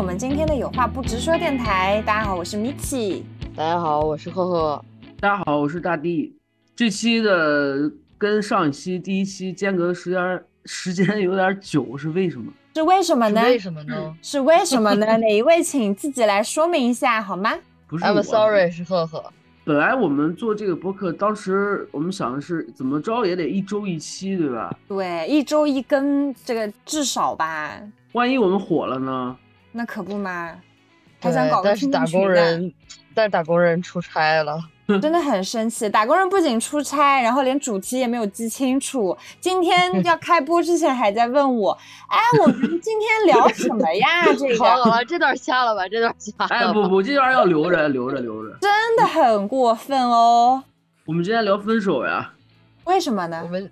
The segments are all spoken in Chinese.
我们今天的有话不直说电台。大家好，我是米奇。大家好，我是赫赫。大家好，我是大地。这期的跟上一期第一期间隔时间时间有点久，是为什么？是为什么呢？为什么呢？是为什么呢？哪一位请自己来说明一下好吗？不是，I'm sorry，是赫赫。本来我们做这个播客，当时我们想的是怎么着也得一周一期，对吧？对，一周一更，这个至少吧。万一我们火了呢？那可不嘛，还想搞个但是打工人，但是打工人出差了。真的很生气，打工人不仅出差，然后连主题也没有记清楚。今天 要开播之前还在问我，哎，我们今天聊什么呀？这个 好了，这段掐了吧，这段掐。哎，不不，这段要留着，留着，留着。真的很过分哦。我们今天聊分手呀？为什么呢？我们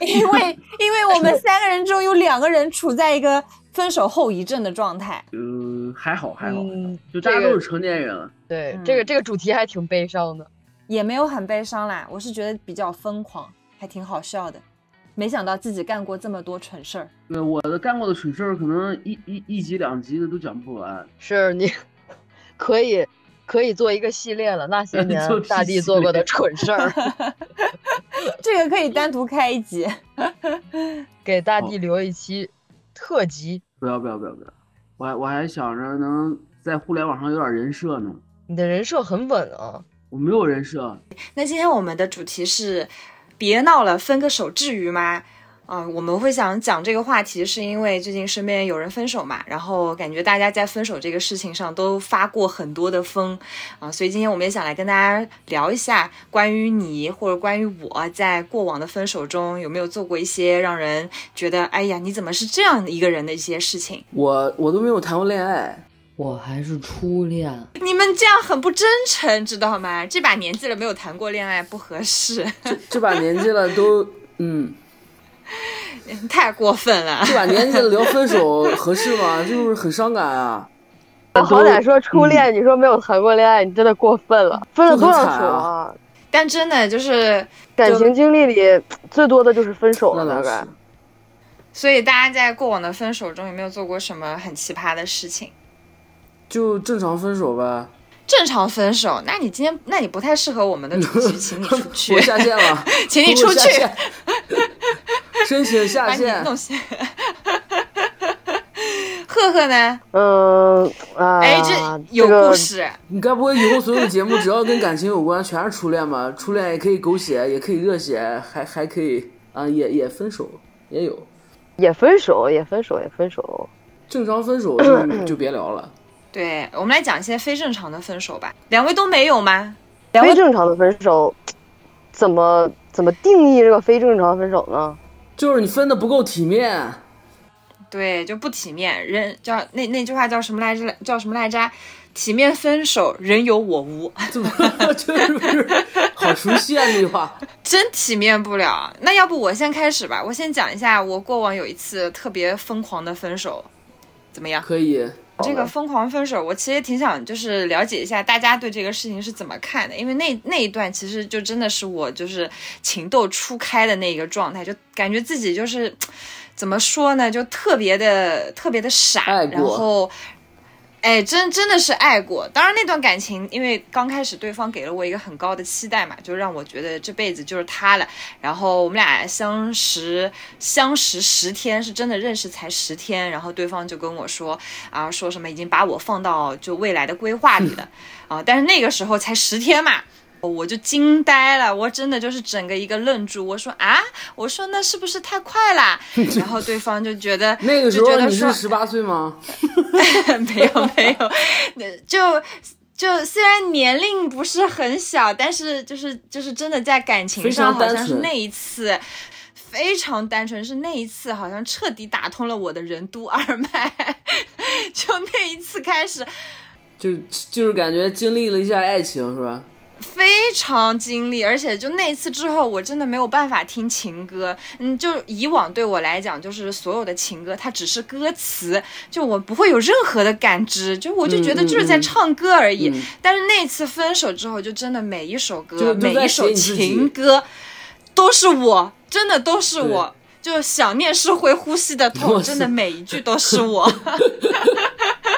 因为因为我们三个人中有两个人处在一个分手后遗症的状态。嗯，还好还好，就大家都是成年人了。对，这个这个主题还挺悲伤的，也没有很悲伤啦，我是觉得比较疯狂，还挺好笑的。没想到自己干过这么多蠢事儿。对，我的干过的蠢事儿，可能一一一集两集的都讲不完。是你 可以可以做一个系列了，那些 年大地做过的蠢事儿。这个可以单独开一集，给大地留一期特辑。不要不要不要不要，我还我还想着能在互联网上有点人设呢。你的人设很稳啊，我没有人设。那今天我们的主题是，别闹了，分个手至于吗？啊，我们会想讲这个话题，是因为最近身边有人分手嘛，然后感觉大家在分手这个事情上都发过很多的疯啊，所以今天我们也想来跟大家聊一下，关于你或者关于我在过往的分手中有没有做过一些让人觉得，哎呀，你怎么是这样的一个人的一些事情。我我都没有谈过恋爱。我还是初恋，你们这样很不真诚，知道吗？这把年纪了没有谈过恋爱不合适。这这把年纪了都嗯，太过分了。这把年纪了聊分手合适吗？就是很伤感啊。好歹说初恋，你说没有谈过恋爱，你真的过分了。分了多少手啊？但真的就是感情经历里最多的就是分手了，大概。所以大家在过往的分手中有没有做过什么很奇葩的事情？就正常分手呗。正常分手？那你今天，那你不太适合我们的主题，请你出去。我下线了，请你出去。申请下线。弄下。赫赫呢？嗯啊。哎，这有故事。你该不会以后所有的节目只要跟感情有关，全是初恋吧？初恋也可以狗血，也可以热血，还还可以啊，也也分手，也有。也分手，也分手，也分手。正常分手就就别聊了。对我们来讲一些非正常的分手吧，两位都没有吗？非正常的分手，怎么怎么定义这个非正常分手呢？就是你分的不够体面，对，就不体面。人叫那那句话叫什么来着？叫什么来着？体面分手，人有我无。怎么就是好熟悉啊？这句话 真体面不了。那要不我先开始吧，我先讲一下我过往有一次特别疯狂的分手，怎么样？可以。这个疯狂分手，我其实也挺想就是了解一下大家对这个事情是怎么看的，因为那那一段其实就真的是我就是情窦初开的那个状态，就感觉自己就是怎么说呢，就特别的特别的傻，然后。哎，真真的是爱过。当然，那段感情，因为刚开始对方给了我一个很高的期待嘛，就让我觉得这辈子就是他了。然后我们俩相识相识十天，是真的认识才十天。然后对方就跟我说啊，说什么已经把我放到就未来的规划里了啊。但是那个时候才十天嘛。我就惊呆了，我真的就是整个一个愣住。我说啊，我说那是不是太快了？然后对方就觉得那个时候你是十八岁吗？没有没有，就就虽然年龄不是很小，但是就是就是真的在感情上好像是那一次非常单纯，是那一次好像彻底打通了我的任督二脉。就那一次开始，就就是感觉经历了一下爱情，是吧？非常经历，而且就那次之后，我真的没有办法听情歌。嗯，就以往对我来讲，就是所有的情歌，它只是歌词，就我不会有任何的感知，就我就觉得就是在唱歌而已。但是那次分手之后，就真的每一首歌，每一首情歌，都是我，真的都是我。就想念是会呼吸的痛，真的每一句都是我。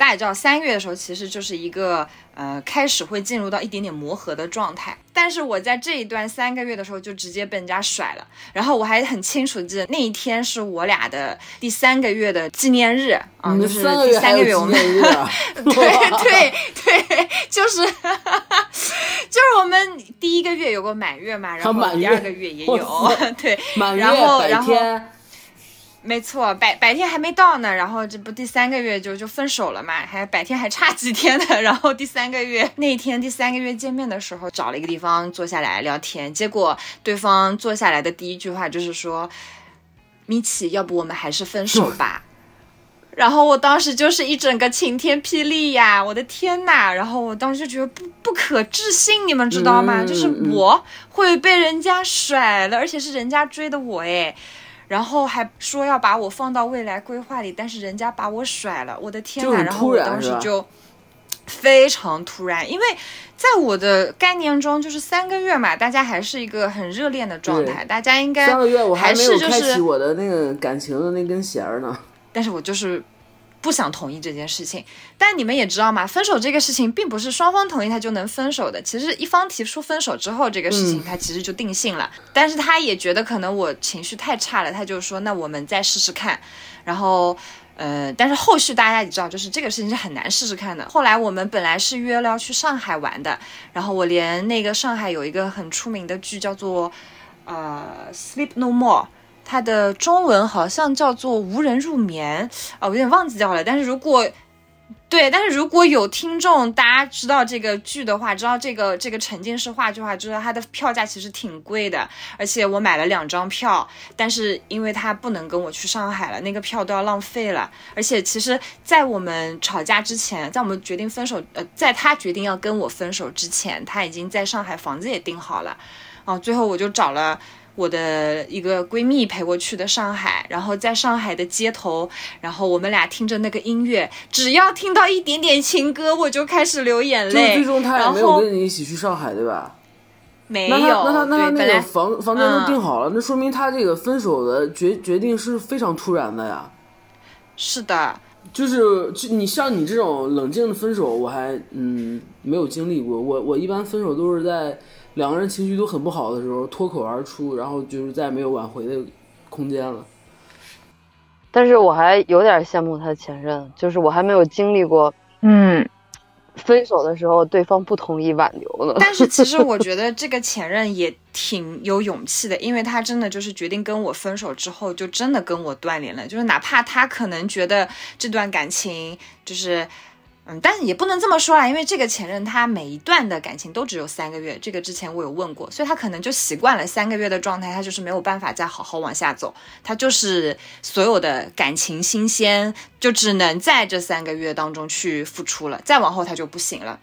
大家也知道，三月的时候其实就是一个呃开始会进入到一点点磨合的状态。但是我在这一段三个月的时候就直接被人家甩了，然后我还很清楚记得那一天是我俩的第三个月的纪念日啊，就是第三个月我们 对对对，就是 就是我们第一个月有个满月嘛，然后第二个月也有 对，然后然后。没错，白白天还没到呢，然后这不第三个月就就分手了嘛，还白天还差几天呢，然后第三个月那天第三个月见面的时候，找了一个地方坐下来聊天，结果对方坐下来的第一句话就是说：“米奇，要不我们还是分手吧。”然后我当时就是一整个晴天霹雳呀，我的天呐！然后我当时就觉得不不可置信，你们知道吗？就是我会被人家甩了，而且是人家追的我哎。然后还说要把我放到未来规划里，但是人家把我甩了，我的天呐！然后我当时就非常突然，因为在我的概念中，就是三个月嘛，大家还是一个很热恋的状态，大家应该三个月我还没有开启我的那个感情的那根弦呢。但是我就是。不想同意这件事情，但你们也知道嘛，分手这个事情并不是双方同意他就能分手的。其实一方提出分手之后，这个事情他其实就定性了。但是他也觉得可能我情绪太差了，他就说那我们再试试看。然后，呃，但是后续大家也知道，就是这个事情是很难试试看的。后来我们本来是约了要去上海玩的，然后我连那个上海有一个很出名的剧叫做呃《Sleep No More》。它的中文好像叫做无人入眠啊，我有点忘记掉了。但是如果对，但是如果有听众大家知道这个剧的话，知道这个这个沉浸式话剧的话，知道它的票价其实挺贵的。而且我买了两张票，但是因为他不能跟我去上海了，那个票都要浪费了。而且其实，在我们吵架之前，在我们决定分手，呃，在他决定要跟我分手之前，他已经在上海房子也订好了。哦，最后我就找了。我的一个闺蜜陪我去的上海，然后在上海的街头，然后我们俩听着那个音乐，只要听到一点点情歌，我就开始流眼泪。最终他也没有跟你一起去上海，对吧？没有。那他那他那他那个房房间都订好了，那说明他这个分手的决决定是非常突然的呀。是的，就是就你像你这种冷静的分手，我还嗯没有经历过。我我一般分手都是在。两个人情绪都很不好的时候，脱口而出，然后就是再也没有挽回的空间了。但是我还有点羡慕他前任，就是我还没有经历过，嗯，分手的时候对方不同意挽留呢。但是其实我觉得这个前任也挺有勇气的，因为他真的就是决定跟我分手之后，就真的跟我断联了。就是哪怕他可能觉得这段感情就是。但也不能这么说啦，因为这个前任他每一段的感情都只有三个月，这个之前我有问过，所以他可能就习惯了三个月的状态，他就是没有办法再好好往下走，他就是所有的感情新鲜，就只能在这三个月当中去付出了，再往后他就不行了。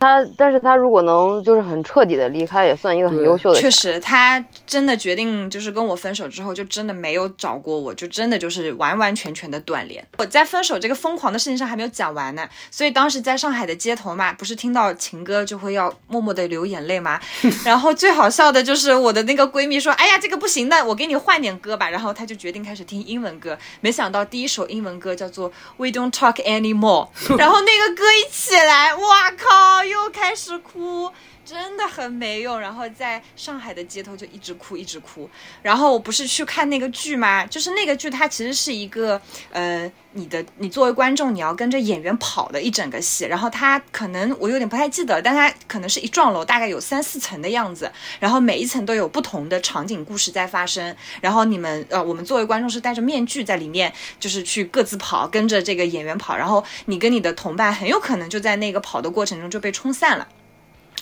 他，但是他如果能就是很彻底的离开，也算一个很优秀的。确实，他真的决定就是跟我分手之后，就真的没有找过我，就真的就是完完全全的断联。我在分手这个疯狂的事情上还没有讲完呢，所以当时在上海的街头嘛，不是听到情歌就会要默默的流眼泪吗？然后最好笑的就是我的那个闺蜜说：“哎呀，这个不行的，我给你换点歌吧。”然后她就决定开始听英文歌，没想到第一首英文歌叫做《We Don't Talk Anymore》，然后那个歌一起来，哇靠！又开始哭，真的很没用。然后在上海的街头就一直哭，一直哭。然后我不是去看那个剧吗？就是那个剧，它其实是一个，呃，你的你作为观众，你要跟着演员跑的一整个戏。然后它可能我有点不太记得，但它可能是一幢楼，大概有三四层的样子。然后每一层都有不同的场景故事在发生。然后你们，呃，我们作为观众是戴着面具在里面，就是去各自跑，跟着这个演员跑。然后你跟你的同伴很有可能就在那个跑的过程中就被冲散了。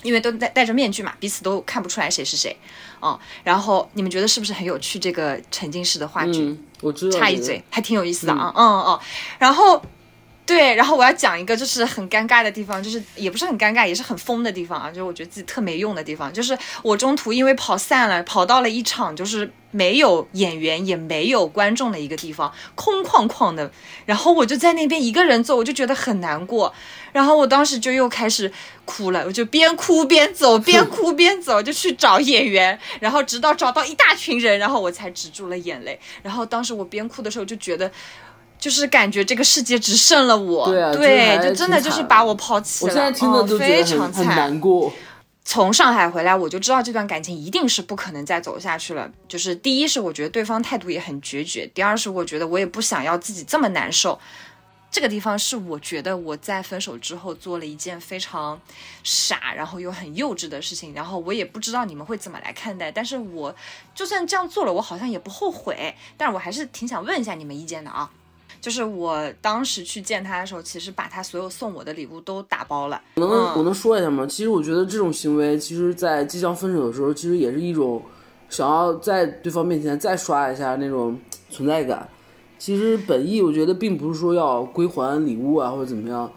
因为都戴戴着面具嘛，彼此都看不出来谁是谁，嗯，然后你们觉得是不是很有趣？这个沉浸式的话剧，我知道，插一嘴，还挺有意思的啊，嗯嗯，然后对，然后我要讲一个就是很尴尬的地方，就是也不是很尴尬，也是很疯的地方啊，就是我觉得自己特没用的地方，就是我中途因为跑散了，跑到了一场就是没有演员也没有观众的一个地方，空旷旷的，然后我就在那边一个人走，我就觉得很难过，然后我当时就又开始哭了，我就边哭边走，边哭边走，就去找演员，然后直到找到一大群人，然后我才止住了眼泪，然后当时我边哭的时候就觉得。就是感觉这个世界只剩了我，对，就真的就是把我抛弃了。我现在听的都非常很难过。从上海回来，我就知道这段感情一定是不可能再走下去了。就是第一是我觉得对方态度也很决绝，第二是我觉得我也不想要自己这么难受。这个地方是我觉得我在分手之后做了一件非常傻，然后又很幼稚的事情。然后我也不知道你们会怎么来看待，但是我就算这样做了，我好像也不后悔。但是我还是挺想问一下你们意见的啊。就是我当时去见他的时候，其实把他所有送我的礼物都打包了。我能我能说一下吗？其实我觉得这种行为，其实，在即将分手的时候，其实也是一种想要在对方面前再刷一下那种存在感。其实本意我觉得并不是说要归还礼物啊或者怎么样，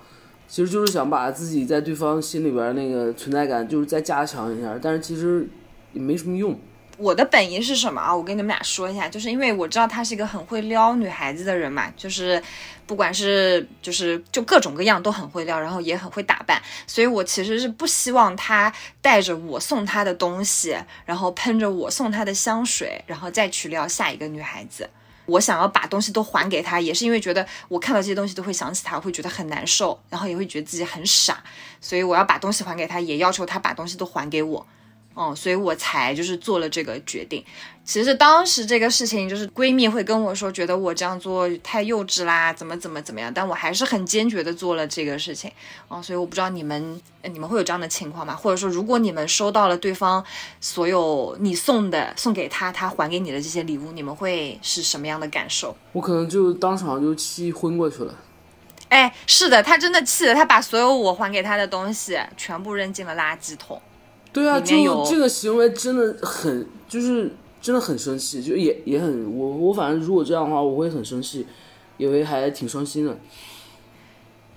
其实就是想把自己在对方心里边那个存在感就是再加强一下。但是其实也没什么用。我的本意是什么啊？我跟你们俩说一下，就是因为我知道他是一个很会撩女孩子的人嘛，就是不管是就是就各种各样都很会撩，然后也很会打扮，所以我其实是不希望他带着我送他的东西，然后喷着我送他的香水，然后再去撩下一个女孩子。我想要把东西都还给他，也是因为觉得我看到这些东西都会想起他，会觉得很难受，然后也会觉得自己很傻，所以我要把东西还给他，也要求他把东西都还给我。嗯，所以我才就是做了这个决定。其实当时这个事情，就是闺蜜会跟我说，觉得我这样做太幼稚啦，怎么怎么怎么样。但我还是很坚决的做了这个事情。嗯，所以我不知道你们，你们会有这样的情况吗？或者说，如果你们收到了对方所有你送的、送给他、他还给你的这些礼物，你们会是什么样的感受？我可能就当场就气昏过去了。哎，是的，他真的气的，他把所有我还给他的东西全部扔进了垃圾桶。对啊，就这个行为真的很，就是真的很生气，就也也很我我反正如果这样的话，我会很生气，也会还挺伤心的。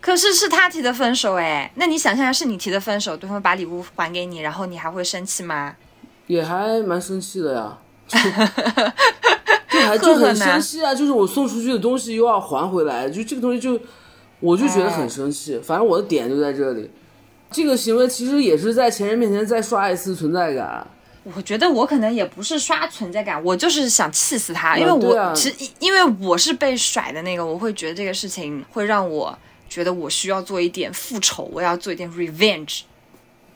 可是是他提的分手哎，那你想象下是你提的分手，对方把礼物还给你，然后你还会生气吗？也还蛮生气的呀，就还就很生气啊！就是我送出去的东西又要还回来，就这个东西就我就觉得很生气，反正我的点就在这里。这个行为其实也是在前任面前再刷一次存在感。我觉得我可能也不是刷存在感，我就是想气死他，因为我其实因为我是被甩的那个，我会觉得这个事情会让我觉得我需要做一点复仇，我要做一点 revenge。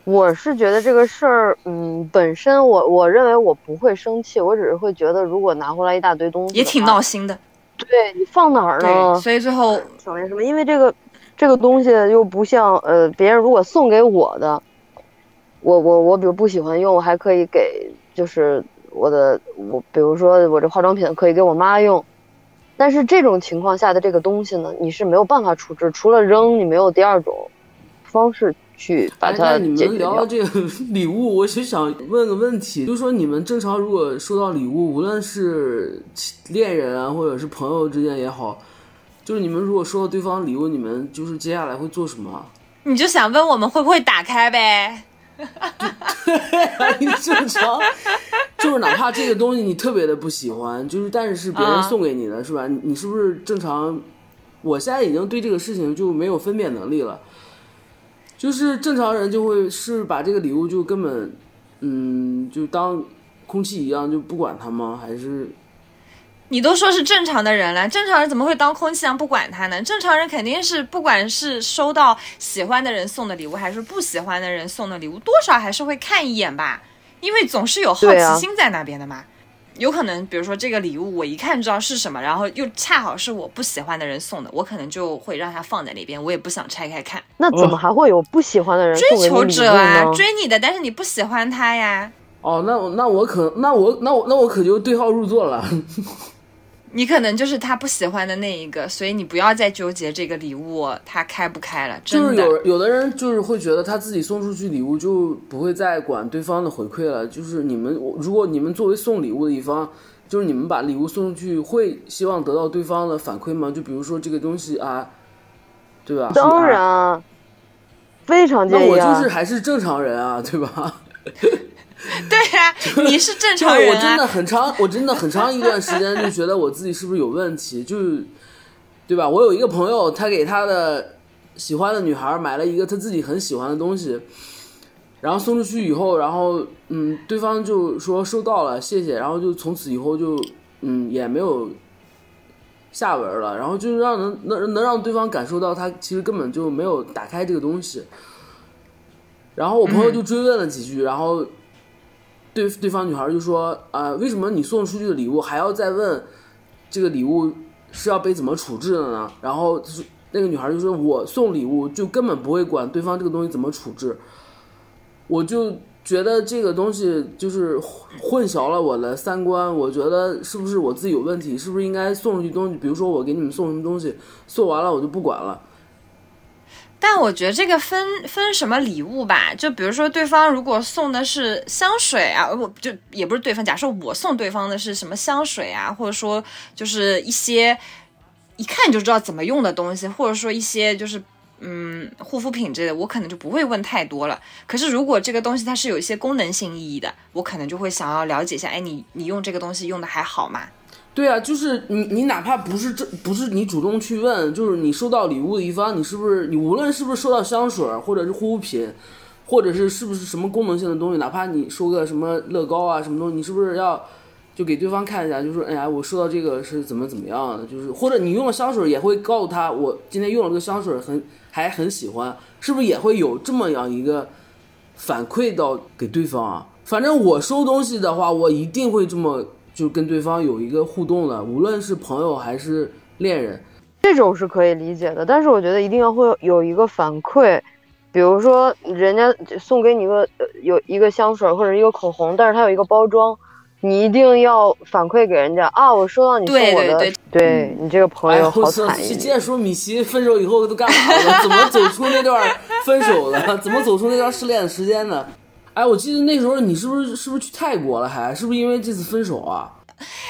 我是觉得这个事儿，嗯，本身我我认为我不会生气，我只是会觉得如果拿回来一大堆东西，也挺闹心的。对你放哪儿呢？所以最后挺那什么，因为这个。这个东西又不像呃，别人如果送给我的，我我我比如不喜欢用，我还可以给就是我的我，比如说我这化妆品可以给我妈用，但是这种情况下的这个东西呢，你是没有办法处置，除了扔，你没有第二种方式去把它你们聊到这个 礼物，我就想问个问题，就是说你们正常如果收到礼物，无论是恋人啊，或者是朋友之间也好。就是你们如果收到对方礼物，你们就是接下来会做什么？你就想问我们会不会打开呗？你正常，就是哪怕这个东西你特别的不喜欢，就是但是是别人送给你的，是吧？你是不是正常？我现在已经对这个事情就没有分辨能力了。就是正常人就会是把这个礼物就根本，嗯，就当空气一样就不管它吗？还是？你都说是正常的人了，正常人怎么会当空气一样不管他呢？正常人肯定是不管是收到喜欢的人送的礼物，还是不喜欢的人送的礼物，多少还是会看一眼吧，因为总是有好奇心在那边的嘛。有可能，比如说这个礼物我一看知道是什么，然后又恰好是我不喜欢的人送的，我可能就会让他放在那边，我也不想拆开看。那怎么还会有不喜欢的人追求者啊，追你的，但是你不喜欢他呀？哦，那我那我可那我那我那我可就对号入座了。你可能就是他不喜欢的那一个，所以你不要再纠结这个礼物他开不开了。就是有有的人就是会觉得他自己送出去礼物就不会再管对方的回馈了。就是你们如果你们作为送礼物的一方，就是你们把礼物送出去，会希望得到对方的反馈吗？就比如说这个东西啊，对吧？当然，非常介那我意啊。就是还是正常人啊，对吧？对呀、你是正常人我真的。很长，我真的很长一段时间就觉得我自己是不是有问题，就，对吧？我有一个朋友，他给他的喜欢的女孩买了一个他自己很喜欢的东西，然后送出去以后，然后嗯，对方就说收到了，谢谢，然后就从此以后就嗯也没有下文了，然后就让能能能让对方感受到他其实根本就没有打开这个东西。然后我朋友就追问了几句，然后对对方女孩就说：“啊、为什么你送出去的礼物还要再问这个礼物是要被怎么处置的呢？”然后那个女孩就说：“我送礼物就根本不会管对方这个东西怎么处置，我就觉得这个东西就是混淆了我的三观。我觉得是不是我自己有问题？是不是应该送出去东西？比如说我给你们送什么东西，送完了我就不管了。”但我觉得这个分分什么礼物吧，就比如说对方如果送的是香水啊，我就也不是对方，假设我送对方的是什么香水啊，或者说就是一些一看就知道怎么用的东西，或者说一些就是嗯护肤品之类的，我可能就不会问太多了。可是如果这个东西它是有一些功能性意义的，我可能就会想要了解一下，哎，你你用这个东西用的还好吗？对啊，就是你，你哪怕不是这，不是你主动去问，就是你收到礼物的一方，你是不是你无论是不是收到香水，或者是护肤品，或者是是不是什么功能性的东西，哪怕你收个什么乐高啊什么东西，你是不是要就给对方看一下，就说哎呀，我收到这个是怎么怎么样的，就是或者你用了香水也会告诉他，我今天用了个香水很还很喜欢，是不是也会有这么样一个反馈到给对方啊？反正我收东西的话，我一定会这么就跟对方有一个互动的，无论是朋友还是恋人。这种是可以理解的，但是我觉得一定要会有一个反馈，比如说人家送给你一个呃有一个香水或者一个口红，但是它有一个包装，你一定要反馈给人家啊，我收到你送我的，对对你这个朋哎，友！好惨一点。接着说米奇分手以后都干嘛了？怎么走出那段分手的？怎么走出那段失恋的时间呢？哎，我记得那时候你是不是是不是去泰国了还？是不是因为这次分手啊？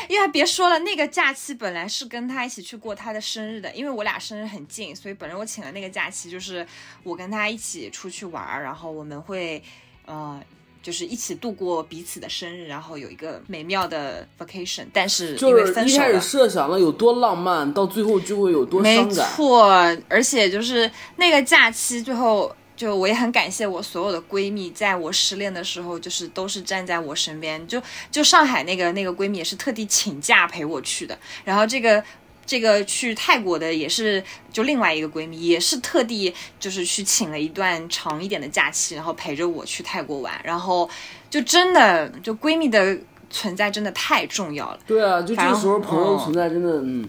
因为别说了，那个假期本来是跟他一起去过他的生日的，因为我俩生日很近，所以本来我请了那个假期，就是我跟他一起出去玩儿，然后我们会，呃，就是一起度过彼此的生日，然后有一个美妙的 vacation。但是因为就是一开始。设想了有多浪漫，到最后就会有多没伤感。没错，而且就是那个假期最后，就我也很感谢我所有的闺蜜，在我失恋的时候，就是都是站在我身边。就就上海那个那个闺蜜也是特地请假陪我去的，然后这个。这个去泰国的也是，就另外一个闺蜜也是特地就是去请了一段长一点的假期，然后陪着我去泰国玩，然后就真的就闺蜜的存在真的太重要了。对啊，就这个时候朋友存在真的，嗯，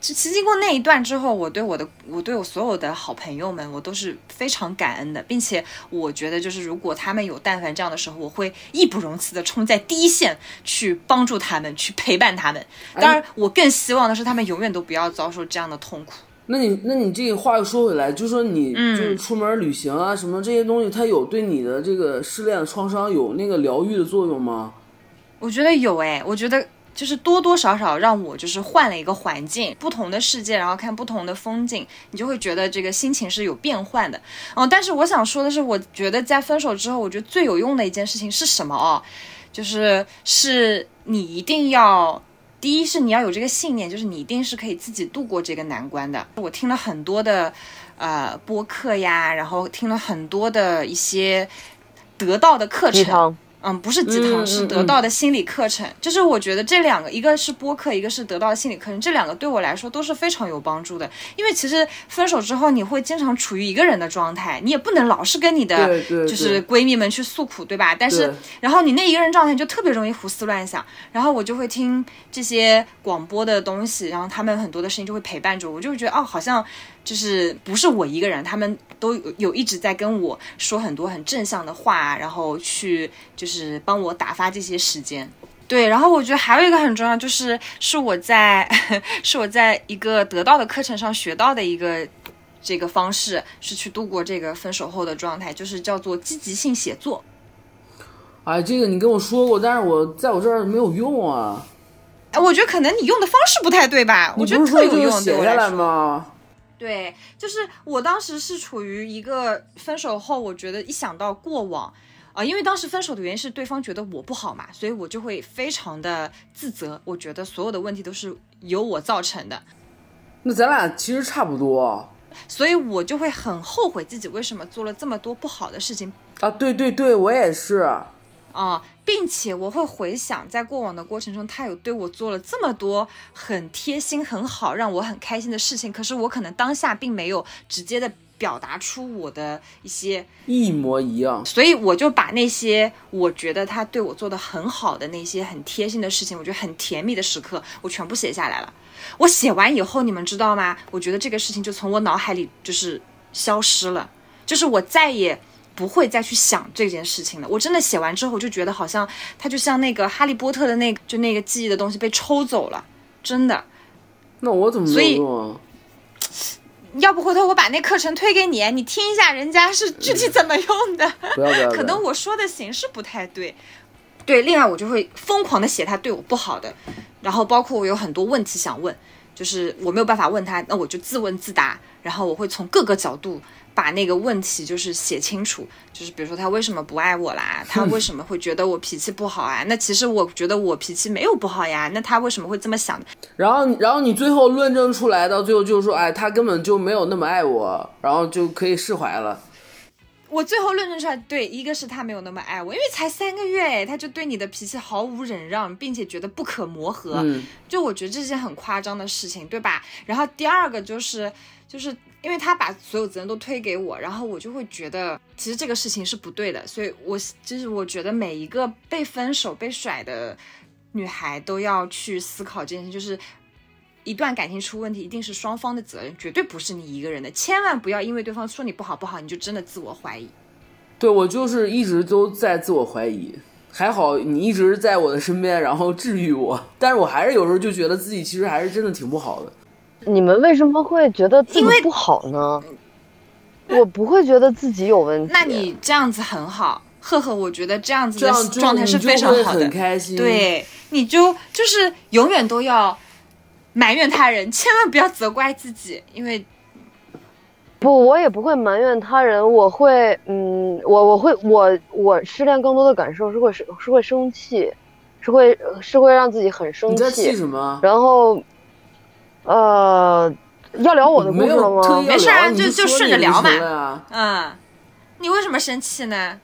其实经过那一段之后，我对我的我对我所有的好朋友们，我都是非常感恩的，并且我觉得就是如果他们有但凡这样的时候，我会义不容辞的冲在第一线去帮助他们，去陪伴他们。当然，我更希望的是他们永远都不要遭受这样的痛苦。那你那你这个话又说回来，就说你嗯就是出门旅行啊什么这些东西，它有对你的这个失恋的创伤有那个疗愈的作用吗？我觉得有诶，我觉得就是多多少少让我就是换了一个环境，不同的世界，然后看不同的风景，你就会觉得这个心情是有变换的。嗯，但是我想说的是，我觉得在分手之后，我觉得最有用的一件事情是什么哦？就是是你一定要。第一是你要有这个信念，就是你一定是可以自己度过这个难关的。我听了很多的呃播客呀，然后听了很多的一些得到的课程，嗯，不是鸡汤，嗯是得嗯到的心理课程。就是我觉得这两个，一个是播客，一个是得到的心理课程，这两个对我来说都是非常有帮助的。因为其实分手之后，你会经常处于一个人的状态，你也不能老是跟你的就是闺蜜们去诉苦，对吧？但是然后你那一个人状态就特别容易胡思乱想，然后我就会听这些广播的东西，然后他们很多的事情就会陪伴着我，我就会觉得哦，好像就是不是我一个人，他们都有有一直在跟我说很多很正向的话，然后去就是帮我打发这些时间。对，然后我觉得还有一个很重要，就是是我在 是我在一个得到的课程上学到的一个这个方式，是去度过这个分手后的状态，就是叫做积极性写作。哎，这个你跟我说过，但是我在我这儿没有用啊。哎，我觉得可能你用的方式不太对吧？我觉得特有用，对写下来。吗？对，就是我当时是处于一个分手后，我觉得一想到过往，啊、因为当时分手的原因是对方觉得我不好嘛，所以我就会非常的自责，我觉得所有的问题都是由我造成的，那咱俩其实差不多所以我就会很后悔自己为什么做了这么多不好的事情啊。对对对，我也是。啊、并且我会回想在过往的过程中，他有对我做了这么多很贴心、很好、让我很开心的事情，可是我可能当下并没有直接的表达出我的一些一模一样。所以我就把那些我觉得他对我做的很好的那些很贴心的事情，我觉得很甜蜜的时刻，我全部写下来了。我写完以后，你们知道吗？我觉得这个事情就从我脑海里就是消失了，就是我再也不会再去想这件事情了。我真的写完之后，就觉得好像它就像那个哈利波特的那个就那个记忆的东西被抽走了，真的。那我怎么所以没有用啊？要不回头我把那课程推给你，你听一下人家是具体怎么用的。不要不要！不要可能我说的形式不太对。对，另外我就会疯狂的写他对我不好的，然后包括我有很多问题想问，就是我没有办法问他，那我就自问自答，然后我会从各个角度把那个问题就是写清楚，就是比如说他为什么不爱我啦，他为什么会觉得我脾气不好啊？那其实我觉得我脾气没有不好呀，那他为什么会这么想？然后然后你最后论证出来，到最后就是说，哎，他根本就没有那么爱我，然后就可以释怀了。我最后论证出来，对，一个是他没有那么爱我，因为才三个月，哎，他就对你的脾气毫无忍让，并且觉得不可磨合，嗯，就我觉得这是件很夸张的事情，对吧？然后第二个就是，就是因为他把所有责任都推给我，然后我就会觉得其实这个事情是不对的，所以我就是我觉得每一个被分手、被甩的女孩都要去思考这件事，就是。一段感情出问题，一定是双方的责任，绝对不是你一个人的。千万不要因为对方说你不好不好，你就真的自我怀疑。对我就是一直都在自我怀疑。还好你一直在我的身边，然后治愈我，但是我还是有时候就觉得自己其实还是真的挺不好的。你们为什么会觉得自己因为不好呢？我不会觉得自己有问题。那你这样子很好，赫赫，我觉得这样子的状态是非常好的很。开心。，对，你就就是永远都要埋怨他人，千万不要责怪自己，因为不，我也不会埋怨他人，我会，嗯，我我会我我失恋更多的感受是会是是会生气，是会是会让自己很生你在气气，什么？然后，呃，要聊我的故没事了吗？没事啊就就顺着聊嘛嗯，你为什么生气呢？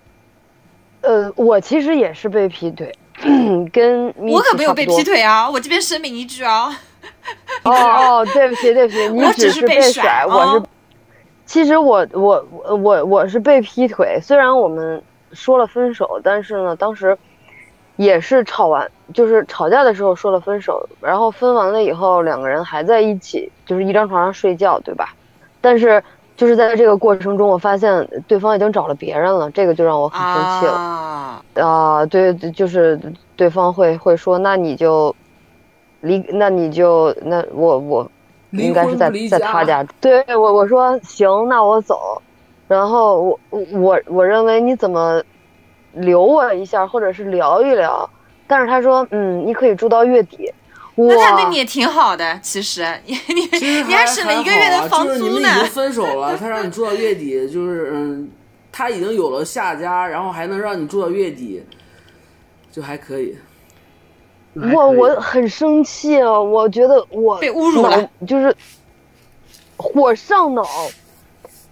呃，我其实也是被劈腿，跟我可没有被劈腿啊！我这边声明一句啊，哦哦，对不起对不起，你我只是是被甩甩，我是哦。其实我我我我我是被劈腿，虽然我们说了分手，但是呢，当时也是吵完，就是吵架的时候说了分手，然后分完了以后，两个人还在一起，就是一张床上睡觉，对吧？但是就是在这个过程中，我发现对方已经找了别人了，这个就让我很生气了。啊，啊、对，对就是对方会会说，那你就离，那你就那我我应该是在在他家。对我我说行，那我走。然后我我我认为你怎么留我一下，或者是聊一聊。但是他说，嗯，你可以住到月底。那他对你，也挺好的，其实 你你还省了一个月的房租呢就是你们已。经分手了，他让你住到月底，就是嗯，他已经有了下家，然后还能让你住到月底，就还可以。我我很生气啊！我觉得我被侮辱了，就是火上脑，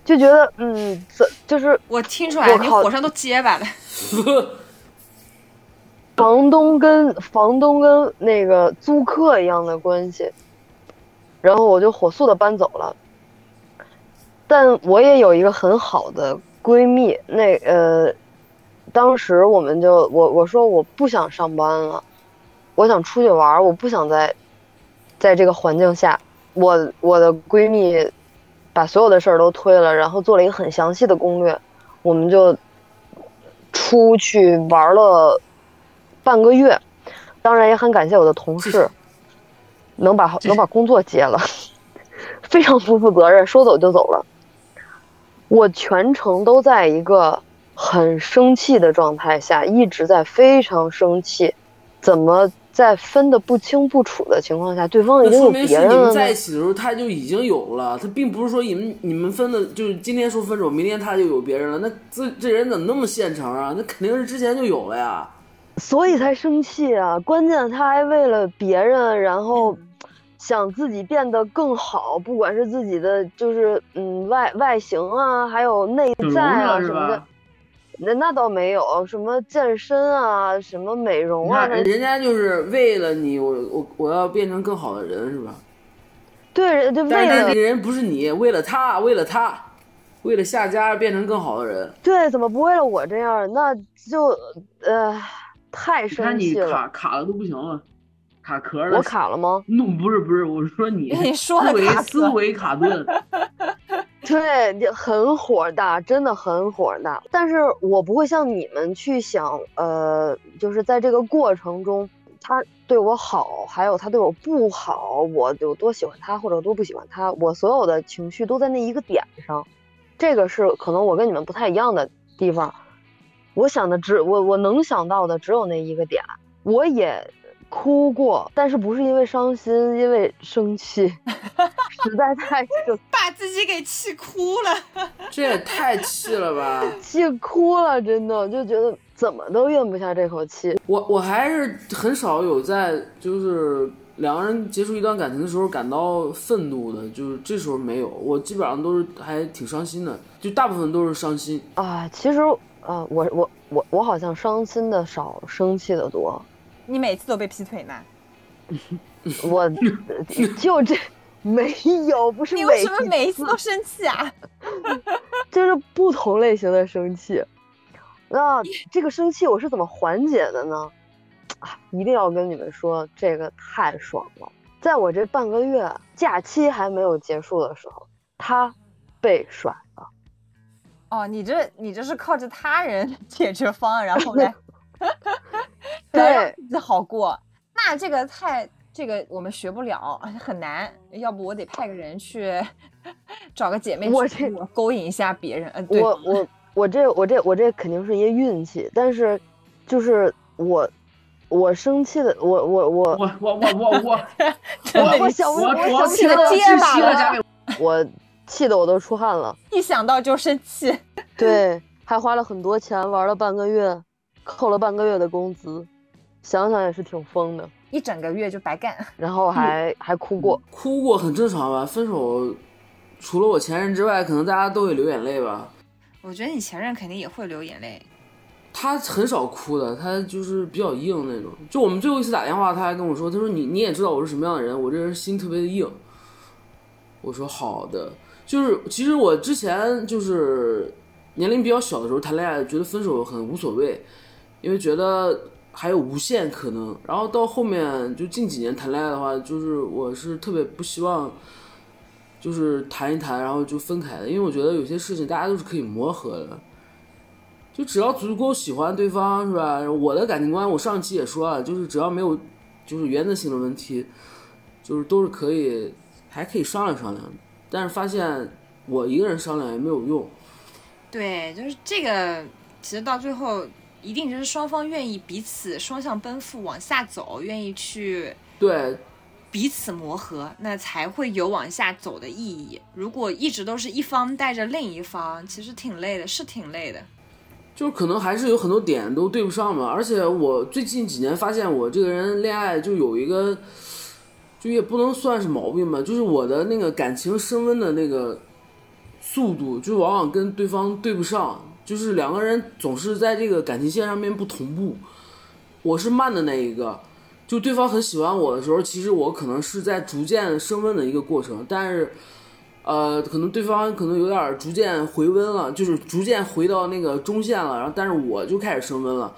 就觉得嗯，怎就是我听出来你火上都结巴了。房东跟房东跟那个租客一样的关系，然后我就火速的搬走了。但我也有一个很好的闺蜜，那呃，当时我们就我我说我不想上班了，我想出去玩，我不想在在这个环境下。我我的闺蜜把所有的事儿都推了，然后做了一个很详细的攻略，我们就出去玩了半个月。当然也很感谢我的同事，能把能把工作接了，非常不负责任，说走就走了。我全程都在一个很生气的状态下，一直在非常生气，怎么在分的不清不楚的情况下，对方已经有说明是你别人了在一起的时候他就已经有了，他并不是说你们你们分的，就是今天说分手，明天他就有别人了，那这这人怎么那么现成啊？那肯定是之前就有了呀。所以才生气啊！关键他还为了别人，然后嗯想自己变得更好，不管是自己的就是嗯外外形啊，还有内在啊是什么的吧？。那那倒没有，什么健身啊，什么美容啊，那人家就是为了你，我我我要变成更好的人，是吧？对人就为了人不是你，为了他，为了他，为了下家变成更好的人。对，怎么不为了我这样？那就呃太你看你生气了。卡卡的都不行了，卡壳了。我卡了吗？那不是不是，我是说你 你说的思维思维卡顿。对，你很火大，真的很火大。但是我不会像你们去想，呃，就是在这个过程中，他对我好，还有他对我不好，我有多喜欢他或者多不喜欢他，我所有的情绪都在那一个点上。这个是可能我跟你们不太一样的地方。我想的只我我能想到的只有那一个点。我也哭过，但是不是因为伤心，因为生气，实在太生把自己给气哭了。这也太气了吧！气哭了，真的就觉得怎么都咽不下这口气。我我还是很少有在就是两个人结束一段感情的时候感到愤怒的，就是这时候没有，我基本上都是还挺伤心的，就大部分都是伤心。啊，其实啊，我我我我好像伤心的少，生气的多。你每次都被劈腿呢？我 就这没有，不是你为什么每一次都生气啊？就是不同类型的生气。那这个生气我是怎么缓解的呢？啊，一定要跟你们说，这个太爽了。在我这半个月假期还没有结束的时候，他被甩了。哦，你这你这是靠着他人解决方案，然后来 对来让自己好过。那这个菜这个我们学不了，很难。要不我得派个人去找个姐妹我去这勾引一下别人。嗯，对，我我我这我这我这肯定是一个运气，但是就是我我生气的我我我我我我我我我我我我我气起来了气结巴了息了加给我气的我都出汗了。一想到就生气。对，还花了很多钱，玩了半个月，扣了半个月的工资，想想也是挺疯的。一整个月就白干，然后还还哭过，哭过很正常吧，分手除了我前任之外，可能大家都会流眼泪吧。我觉得你前任肯定也会流眼泪。他很少哭的，他就是比较硬那种。就我们最后一次打电话，他还跟我说：“他说你你也知道我是什么样的人，我这人心特别的硬。”我说好的，就是其实我之前就是年龄比较小的时候谈恋爱，觉得分手很无所谓，因为觉得还有无限可能。然后到后面就近几年谈恋爱的话，就是我是特别不希望。就是谈一谈，然后就分开的，因为我觉得有些事情大家都是可以磨合的。就只要足够喜欢对方，是吧？我的感情观，我上期也说了，就是只要没有就是原则性的问题，就是都是可以，还可以商量商量。但是发现我一个人商量也没有用。对，就是这个，其实到最后一定就是双方愿意彼此双向奔赴往下走，愿意去对，彼此磨合，那才会有往下走的意义。如果一直都是一方带着另一方，其实挺累的，是挺累的。就是可能还是有很多点都对不上嘛。而且我最近几年发现，我这个人恋爱就有一个，就也不能算是毛病吧，就是我的那个感情升温的那个速度，就往往跟对方对不上，就是两个人总是在这个感情线上面不同步。我是慢的那一个，就对方很喜欢我的时候，其实我可能是在逐渐升温的一个过程，但是。呃，可能对方可能有点逐渐回温了，就是逐渐回到那个中线了，然后但是我就开始升温了，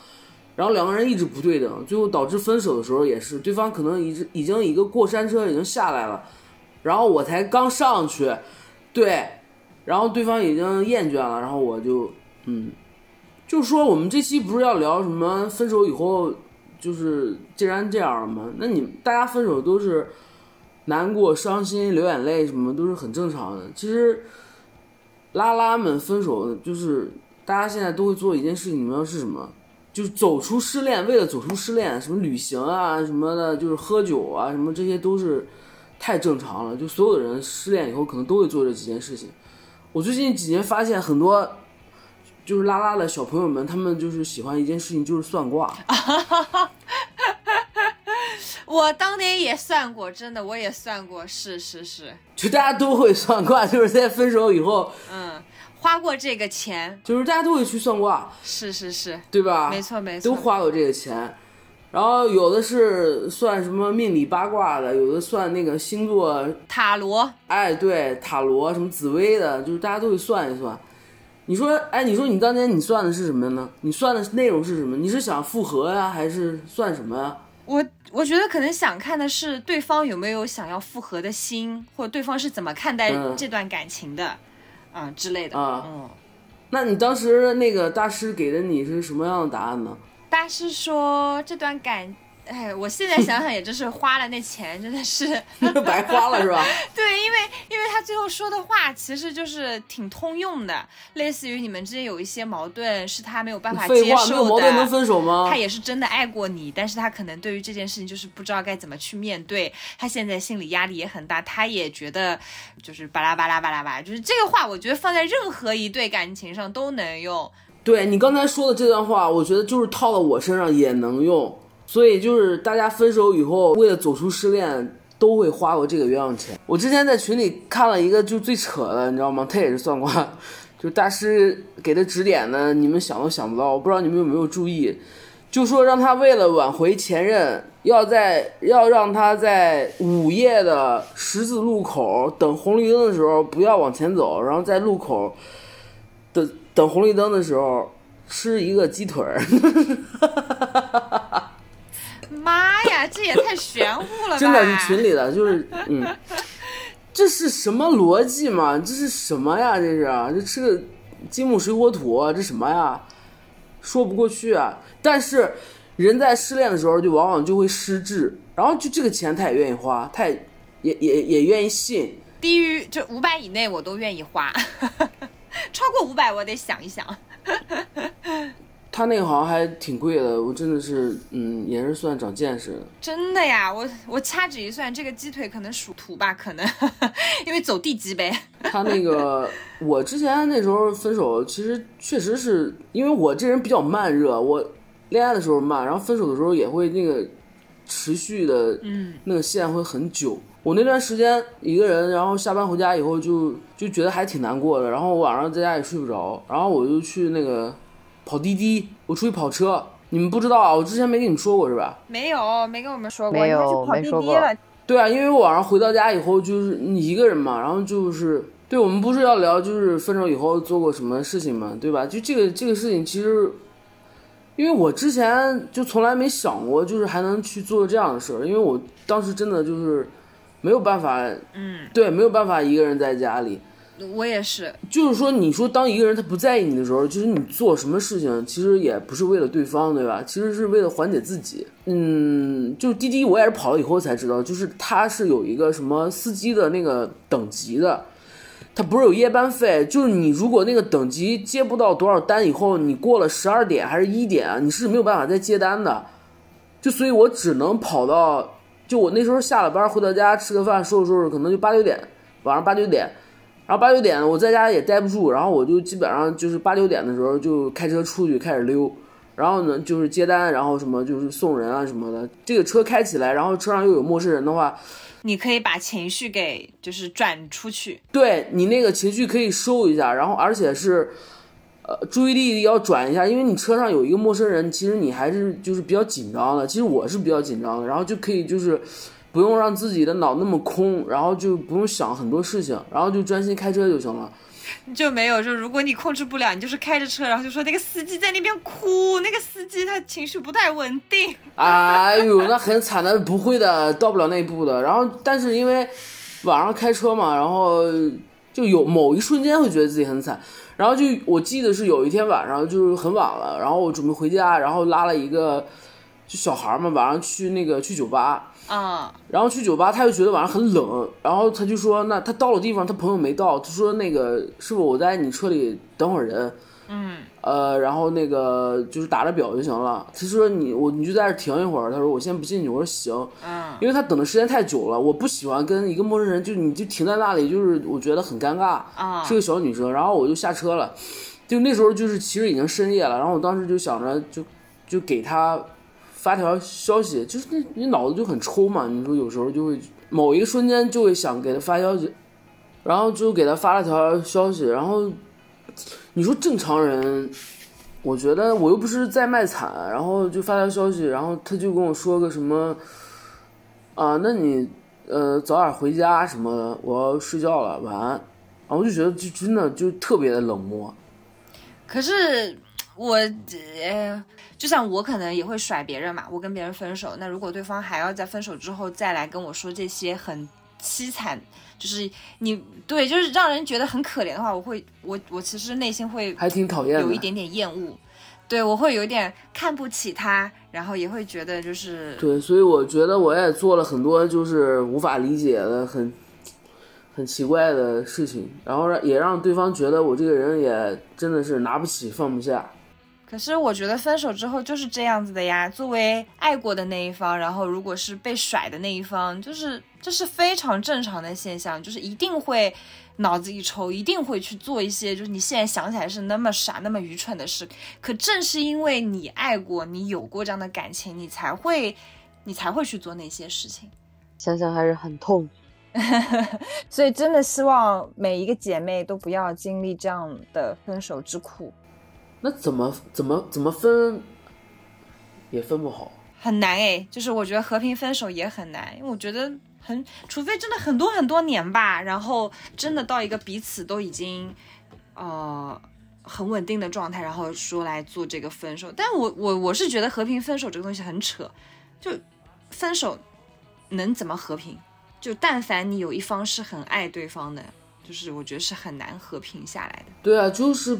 然后两个人一直不对等，最后导致分手的时候也是，对方可能已经已经一个过山车已经下来了，然后我才刚上去，对，然后对方已经厌倦了，然后我就嗯，就是说我们这期不是要聊什么分手以后就是既然这样了吗？那你大家分手都是。难过、伤心、流眼泪什么都是很正常的。其实，拉拉们分手就是大家现在都会做一件事情，你们知道是什么？就是走出失恋，为了走出失恋，什么旅行啊什么的，就是喝酒啊什么，这些都是太正常了。就所有的人失恋以后，可能都会做这几件事情。我最近几年发现很多就是拉拉的小朋友们，他们就是喜欢一件事情，就是算卦。我当年也算过，真的我也算过，是是是，就大家都会算卦，就是在分手以后，嗯，花过这个钱，就是大家都会去算卦，是是是，对吧？没错没错，都花过这个钱。然后有的是算什么命理八卦的，有的算那个星座，塔罗，哎，对，塔罗什么紫薇的，就是大家都会算一算。你说，哎，你说你当年你算的是什么呢？你算的内容是什么？你是想复合呀，还是算什么呀？我我觉得可能想看的是对方有没有想要复合的心，或者对方是怎么看待嗯这段感情的，啊、之类的。啊嗯，那你当时那个大师给的你是什么样的答案呢？大师说这段感，哎，我现在想想也真是花了那钱，真的是 白花了是吧？对，因为因为他最后说的话其实就是挺通用的，类似于你们之间有一些矛盾是他没有办法接废话，没有受矛盾能的。分手吗他？也是真的爱过你，但是他可能对于这件事情就是不知道该怎么去面对，他现在心理压力也很大，他也觉得就是巴拉巴拉巴拉巴拉，就是这个话，我觉得放在任何一对感情上都能用。对你刚才说的这段话，我觉得就是套到我身上也能用。所以就是大家分手以后，为了走出失恋，都会花过这个冤枉钱。我之前在群里看了一个就最扯的，你知道吗？他也是算卦，就大师给他指点呢，你们想都想不到。我不知道你们有没有注意，就说让他为了挽回前任，要在要让他在午夜的十字路口等红绿灯的时候不要往前走，然后在路口等等红绿灯的时候吃一个鸡腿儿。妈呀，这也太玄乎了吧！真的是群里的，就是嗯，这是什么逻辑嘛？这是什么呀？这是这吃个金木水火土，这什么呀？说不过去啊！但是人在失恋的时候，就往往就会失智，然后就这个钱他也愿意花，他也也也也愿意信。低于就五百以内我都愿意花，超过五百我得想一想。他那个好像还挺贵的，我真的是嗯，也是算长见识了。真的呀，我我掐指一算，这个鸡腿可能属土吧，可能 因为走地鸡呗。他那个，我之前那时候分手，其实确实是因为我这人比较慢热，我恋爱的时候慢，然后分手的时候也会那个持续的，嗯，那个线会很久。我那段时间一个人，然后下班回家以后就就觉得还挺难过的，然后我晚上在家也睡不着，然后我就去那个跑滴滴，我出去跑车。你们不知道啊，我之前没跟你们说过是吧？没有，没跟我们说过，没有你还去跑没说过滴滴了。对啊，因为我晚上回到家以后就是你一个人嘛，然后就是对我们不是要聊就是分手以后做过什么事情嘛，对吧？就这个这个事情其实，因为我之前就从来没想过就是还能去做这样的事儿，因为我当时真的就是没有办法，嗯，对，没有办法一个人在家里。我也是，就是说，你说当一个人他不在意你的时候，其实你做什么事情，其实也不是为了对方，对吧？其实是为了缓解自己。嗯，就滴滴，我也是跑了以后才知道，就是它是有一个什么司机的那个等级的，它不是有夜班费，就是你如果那个等级接不到多少单以后，你过了十二点还是一点，你是没有办法再接单的。就所以，我只能跑到，就我那时候下了班回到家吃个饭，收拾收拾，可能就八九点，晚上八九点。然后八九点我在家也待不住，然后我就基本上就是八九点的时候就开车出去开始溜，然后呢就是接单，然后什么就是送人啊什么的。这个车开起来，然后车上又有陌生人的话，你可以把情绪给就是转出去。对你那个情绪可以收一下，然后而且是，呃，注意力要转一下，因为你车上有一个陌生人，其实你还是就是比较紧张的。其实我是比较紧张的，然后就可以就是不用让自己的脑那么空，然后就不用想很多事情，然后就专心开车就行了。就没有说，如果你控制不了，你就是开着车，然后就说那个司机在那边哭，那个司机他情绪不太稳定。哎呦，那很惨的，不会的，到不了那一步的。然后，但是因为晚上开车嘛，然后就有某一瞬间会觉得自己很惨。然后就我记得是有一天晚上就是很晚了，然后我准备回家，然后拉了一个就小孩嘛，晚上去那个去酒吧，嗯，然后去酒吧，他又觉得晚上很冷，然后他就说，那他到了地方，他朋友没到，他说那个师傅，我在你车里等会儿人，嗯。呃，然后那个就是打着表就行了。他说你我你就在这儿停一会儿，他说我先不进去，我说行，嗯。因为他等的时间太久了，我不喜欢跟一个陌生人就你就停在那里，就是我觉得很尴尬。啊是个小女生，然后我就下车了，就那时候就是其实已经深夜了，然后我当时就想着就就给她发条消息，就是那你脑子就很抽嘛，你说有时候就会某一个瞬间就会想给她发消息，然后就给她发了条消息，然后你说正常人。我觉得我又不是在卖惨，然后就发条消息，然后他就跟我说个什么，啊，那你呃早点回家什么的，我要睡觉了，晚安。然后我就觉得就真的就特别的冷漠，可是我呃，就像我可能也会甩别人嘛，我跟别人分手，那如果对方还要在分手之后再来跟我说这些很凄惨，就是你对，就是让人觉得很可怜的话，我会我我其实内心会还挺讨厌的。有一点点厌恶，对我会有点看不起他，然后也会觉得就是对，所以我觉得我也做了很多就是无法理解的很很奇怪的事情，然后让也让对方觉得我这个人也真的是拿不起放不下。可是我觉得分手之后就是这样子的呀。作为爱过的那一方，然后如果是被甩的那一方，就是这是非常正常的现象，就是一定会脑子一抽，一定会去做一些就是你现在想起来是那么傻、那么愚蠢的事。可正是因为你爱过，你有过这样的感情，你才会你才会去做那些事情。想想还是很痛。所以真的希望每一个姐妹都不要经历这样的分手之苦。那怎么怎么怎么分也分不好。很难哎，就是我觉得和平分手也很难，因为我觉得很，除非真的很多很多年吧，然后真的到一个彼此都已经，呃，很稳定的状态，然后说来做这个分手。但我我我是觉得和平分手这个东西很扯，就分手能怎么和平？就但凡你有一方是很爱对方的，就是我觉得是很难和平下来的。对啊，就是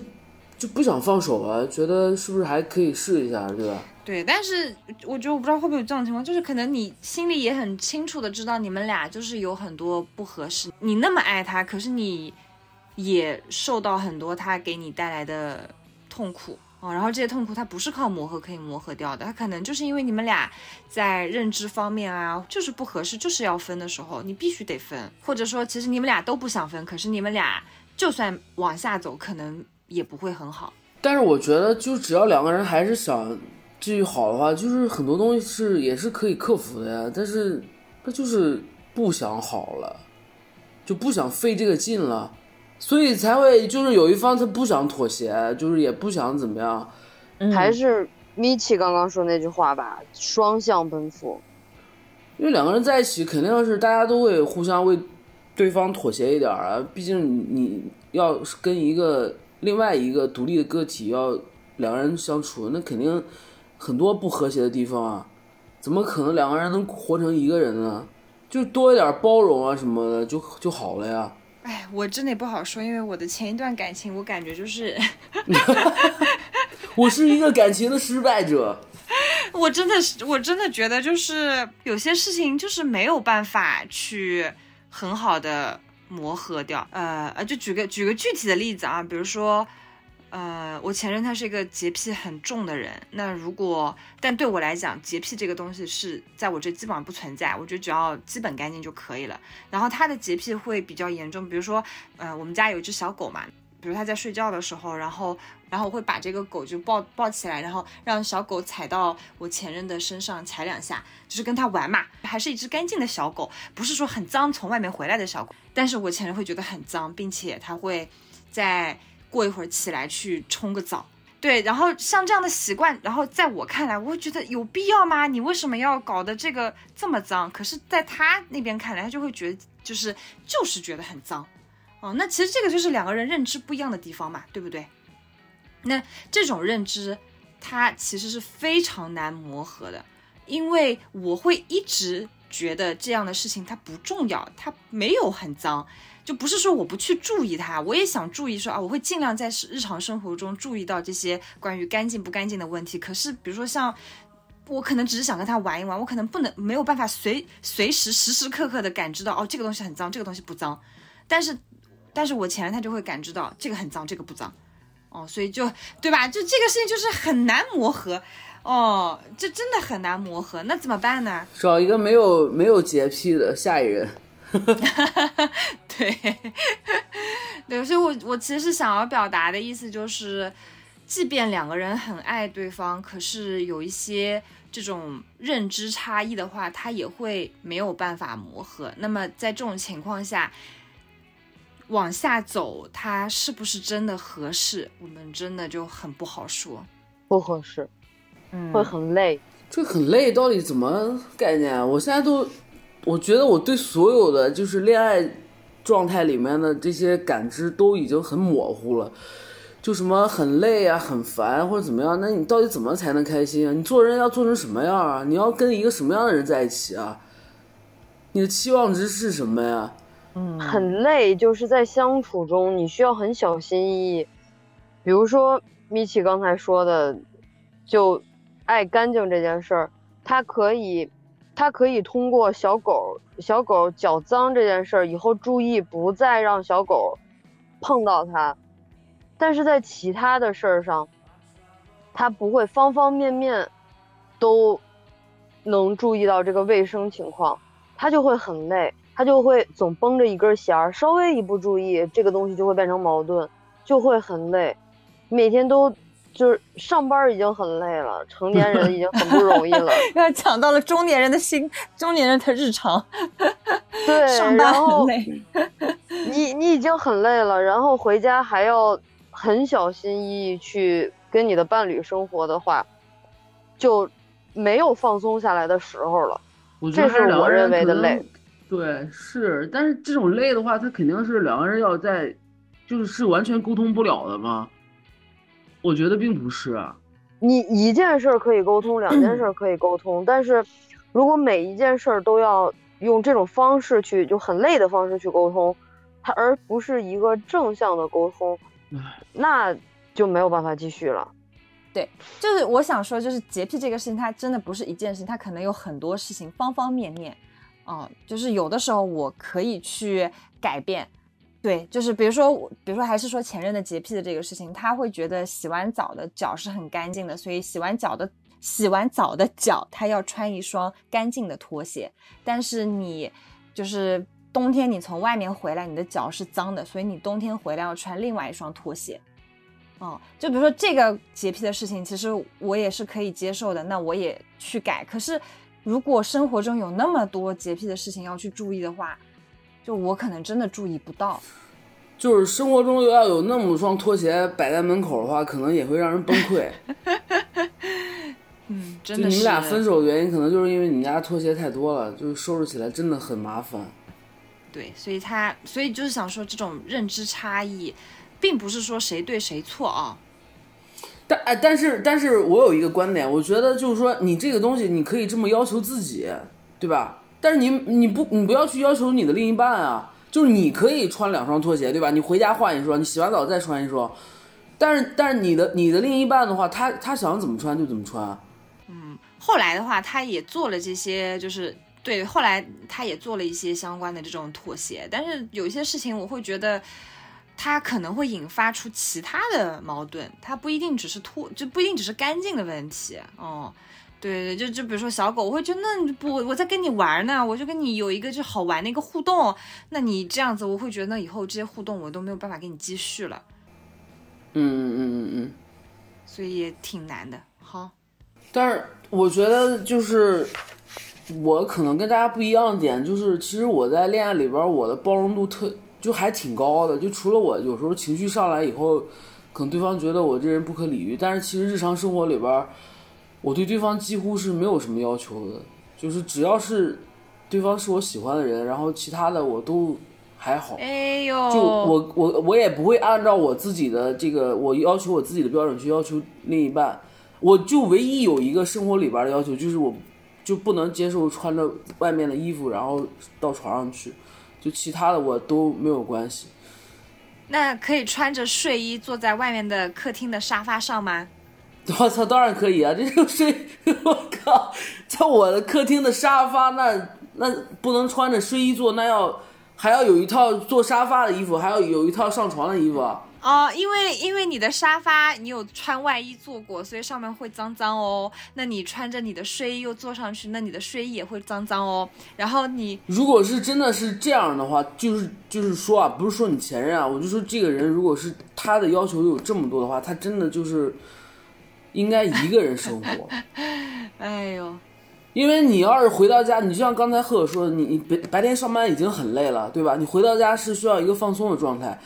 就不想放手啊，觉得是不是还可以试一下，对吧？对，但是我觉得我不知道会不会有这种情况，就是可能你心里也很清楚的知道你们俩就是有很多不合适，你那么爱他，可是你也受到很多他给你带来的痛苦哦，然后这些痛苦它不是靠磨合可以磨合掉的，它可能就是因为你们俩在认知方面啊就是不合适，就是要分的时候你必须得分，或者说其实你们俩都不想分，可是你们俩就算往下走，可能也不会很好。但是我觉得，就只要两个人还是想继续好的话，就是很多东西是也是可以克服的呀。但是他就是不想好了，就不想费这个劲了，所以才会就是有一方他不想妥协，就是也不想怎么样。还是米奇刚刚说那句话吧，双向奔赴。因为两个人在一起，肯定是大家都会互相为对方妥协一点儿啊。毕竟你你要是跟一个另外一个独立的个体要两个人相处，那肯定很多不和谐的地方啊。怎么可能两个人能活成一个人呢？就多一点包容啊什么的，就就好了呀。哎，我真的也不好说，因为我的前一段感情，我感觉就是。我是一个感情的失败者。我真的是，我真的觉得就是有些事情就是没有办法去很好的磨合掉。呃呃，就举个举个具体的例子啊，比如说，呃，我前任他是一个洁癖很重的人，那如果但对我来讲，洁癖这个东西是在我这基本上不存在，我觉得只要基本干净就可以了。然后他的洁癖会比较严重，比如说，呃，我们家有一只小狗嘛。比如他在睡觉的时候，然后，然后我会把这个狗就抱抱起来，然后让小狗踩到我前任的身上踩两下，就是跟他玩嘛。还是一只干净的小狗，不是说很脏从外面回来的小狗。但是我前任会觉得很脏，并且他会再过一会儿起来去冲个澡。对，然后像这样的习惯，然后在我看来，我会觉得有必要吗？你为什么要搞得这个这么脏？可是在他那边看来，他就会觉得就是就是觉得很脏。哦，那其实这个就是两个人认知不一样的地方嘛，对不对？那这种认知，它其实是非常难磨合的，因为我会一直觉得这样的事情它不重要，它没有很脏，就不是说我不去注意它，我也想注意说啊，我会尽量在日常生活中注意到这些关于干净不干净的问题。可是比如说像我可能只是想跟他玩一玩，我可能不能没有办法随随时时时刻刻的感知到哦，这个东西很脏，这个东西不脏，但是。但是我前任他就会感知到这个很脏，这个不脏，哦，所以就对吧？就这个事情就是很难磨合，哦，这真的很难磨合，那怎么办呢？找一个没有没有洁癖的下一任。对，对，所以我我其实想要表达的意思就是，即便两个人很爱对方，可是有一些这种认知差异的话，他也会没有办法磨合。那么在这种情况下，往下走，它是不是真的合适，我们真的就很不好说。不合适，嗯会很累。这很累，到底怎么概念啊？我现在都，我觉得我对所有的就是恋爱状态里面的这些感知都已经很模糊了。就什么很累啊、很烦或者怎么样，那你到底怎么才能开心啊？你做人要做成什么样啊？你要跟一个什么样的人在一起啊？你的期望值是什么呀？很累，就是在相处中你需要很小心翼翼。比如说米奇刚才说的，就爱干净这件事儿，他可以，他可以通过小狗小狗脚脏这件事儿，以后注意不再让小狗碰到它。但是在其他的事儿上，他不会方方面面都能注意到这个卫生情况，他就会很累，他就会总绷着一根弦儿，稍微一不注意，这个东西就会变成矛盾，就会很累，每天都就是上班已经很累了，成年人已经很不容易了，要讲到了中年人的心，中年人的日常，对，上班然后很累。你你已经很累了，然后回家还要很小心翼翼去跟你的伴侣生活的话，就没有放松下来的时候了。我觉得这是我认为的累。对，是，但是这种累的话，他肯定是两个人要在，就是是完全沟通不了的吗？我觉得并不是啊。你一件事儿可以沟通，两件事儿可以沟通，但是如果每一件事儿都要用这种方式去，就很累的方式去沟通，它而不是一个正向的沟通，那就没有办法继续了。对就是我想说，就是洁癖这个事情，它真的不是一件事情，它可能有很多事情，方方面面。啊、就是有的时候我可以去改变，对，就是比如说我，比如说还是说前任的洁癖的这个事情，他会觉得洗完澡的脚是很干净的，所以洗完脚的洗完澡的脚，他要穿一双干净的拖鞋。但是你就是冬天你从外面回来，你的脚是脏的，所以你冬天回来要穿另外一双拖鞋。哦，就比如说这个洁癖的事情，其实我也是可以接受的，那我也去改。可是如果生活中有那么多洁癖的事情要去注意的话，就我可能真的注意不到。就是生活中要有那么双拖鞋摆在门口的话，可能也会让人崩溃。嗯，真的是。你们俩分手的原因，可能就是因为你们家拖鞋太多了，就是收拾起来真的很麻烦。对，所以他所以就是想说，这种认知差异，并不是说谁对谁错啊。但哎，但是但是我有一个观点，我觉得就是说，你这个东西你可以这么要求自己，对吧？但是你你不你不要去要求你的另一半啊，就是你可以穿两双拖鞋，对吧？你回家换一双，你洗完澡再穿一双。但是但是你的你的另一半的话，他他想怎么穿就怎么穿。嗯后来的话，他也做了这些，就是对，后来他也做了一些相关的这种妥协，但是有一些事情我会觉得。它可能会引发出其他的矛盾，它不一定只是脱，就不一定只是干净的问题。哦，对对，就就比如说小狗，我会觉得那不我在跟你玩呢，我就跟你有一个就好玩的一个互动，那你这样子，我会觉得那以后这些互动我都没有办法跟你继续了，嗯嗯嗯嗯嗯。所以也挺难的。好，但是我觉得就是我可能跟大家不一样的点，就是其实我在恋爱里边，我的包容度特就还挺高的。就除了我有时候情绪上来以后，可能对方觉得我这人不可理喻，但是其实日常生活里边，我对对方几乎是没有什么要求的，就是只要是对方是我喜欢的人，然后其他的我都还好。哎呦，就我我我也不会按照我自己的这个我要求我自己的标准去要求另一半，我就唯一有一个生活里边的要求，就是我就不能接受穿着外面的衣服然后到床上去，就其他的我都没有关系。那可以穿着睡衣坐在外面的客厅的沙发上吗？我操，当然可以啊！这个睡，我靠，在我的客厅的沙发那那不能穿着睡衣坐，那要还要有一套坐沙发的衣服，还要有一套上床的衣服啊。哦，因为因为你的沙发你有穿外衣坐过，所以上面会脏脏哦。那你穿着你的睡衣又坐上去，那你的睡衣也会脏脏哦。然后你如果是真的是这样的话，就是就是说啊，不是说你前任啊，我就说这个人如果是他的要求有这么多的话，他真的就是应该一个人生活。哎呦，因为你要是回到家，你就像刚才赫赫说的，你你白白天上班已经很累了，对吧？你回到家是需要一个放松的状态。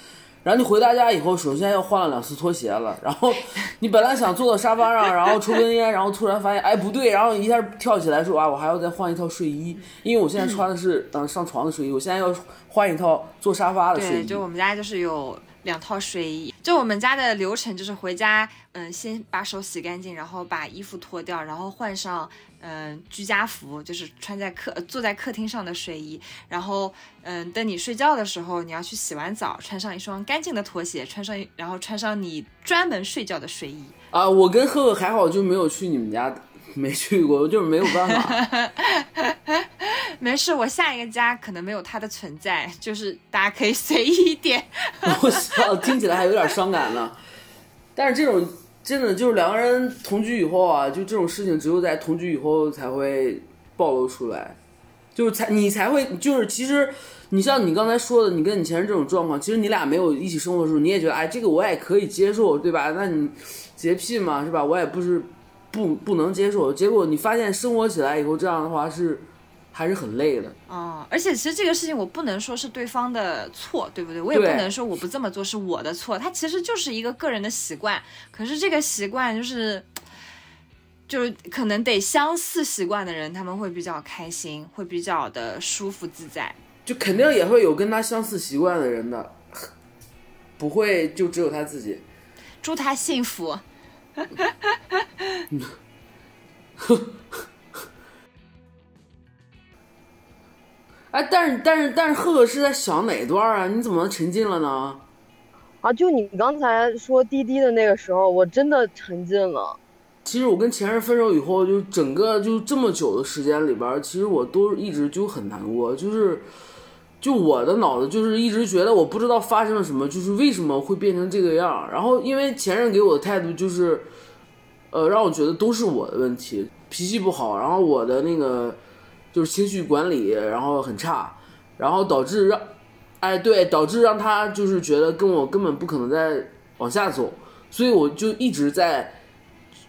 然后你回到家以后，首先要换了两次拖鞋了。然后你本来想坐到沙发上，然后抽根烟，然后突然发现，哎，不对，然后一下跳起来说啊，我还要再换一套睡衣，因为我现在穿的是嗯上床的睡衣，我现在要换一套坐沙发的睡对，衣。就我们家就是有两套睡衣。就我们家的流程就是回家，嗯，先把手洗干净，然后把衣服脱掉，然后换上嗯居家服，就是穿在客坐在客厅上的睡衣。然后嗯，等你睡觉的时候，你要去洗完澡，穿上一双干净的拖鞋，穿上然后穿上你专门睡觉的睡衣。啊，我跟赫赫还好，就没有去你们家，没去过，就是没有办法。没事，我下一个家可能没有它的存在，就是大家可以随意一点。我操，听起来还有点伤感呢。但是这种真的就是两个人同居以后啊，就这种事情只有在同居以后才会暴露出来，就是才你才会就是其实你像你刚才说的，你跟你前任这种状况，其实你俩没有一起生活的时候，你也觉得哎这个我也可以接受，对吧？那你洁癖嘛，是吧？我也不是不不能接受，结果你发现生活起来以后这样的话是还是很累的。哦，而且其实这个事情我不能说是对方的错，对不对？我也不对能说我不这么做是我的错，它其实就是一个个人的习惯。可是这个习惯就是，就是可能得相似习惯的人，他们会比较开心，会比较的舒服自在。就肯定也会有跟他相似习惯的人的，不会就只有他自己。祝他幸福。哎，但是但是但是，赫赫是在想哪段啊？你怎么沉浸了呢？啊，就你刚才说滴滴的那个时候，我真的沉浸了。其实我跟前任分手以后，就整个就这么久的时间里边儿，其实我都一直就很难过，就是就我的脑子就是一直觉得我不知道发生了什么，就是为什么会变成这个样儿。然后因为前任给我的态度就是，呃，让我觉得都是我的问题，脾气不好，然后我的那个就是情绪管理，然后很差，然后导致让，哎，对，导致让他就是觉得跟我根本不可能再往下走，所以我就一直在。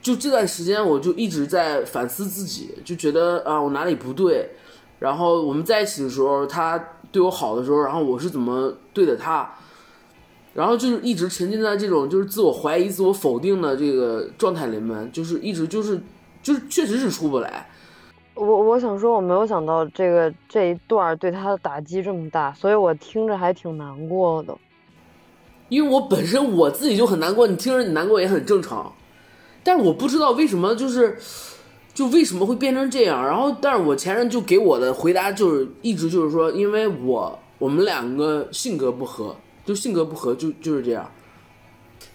就这段时间，我就一直在反思自己，就觉得啊，我哪里不对。然后我们在一起的时候，他对我好的时候，然后我是怎么对的他，然后就是一直沉浸在这种就是自我怀疑、自我否定的这个状态里面，就是一直就是就是确实是出不来。我我想说，我没有想到这个这一段对他的打击这么大，所以我听着还挺难过的。因为我本身我自己就很难过，你听着你难过也很正常，但是我不知道为什么就是，就为什么会变成这样。然后，但是我前任就给我的回答就是一直就是说，因为我我们两个性格不合，就性格不合就就是这样。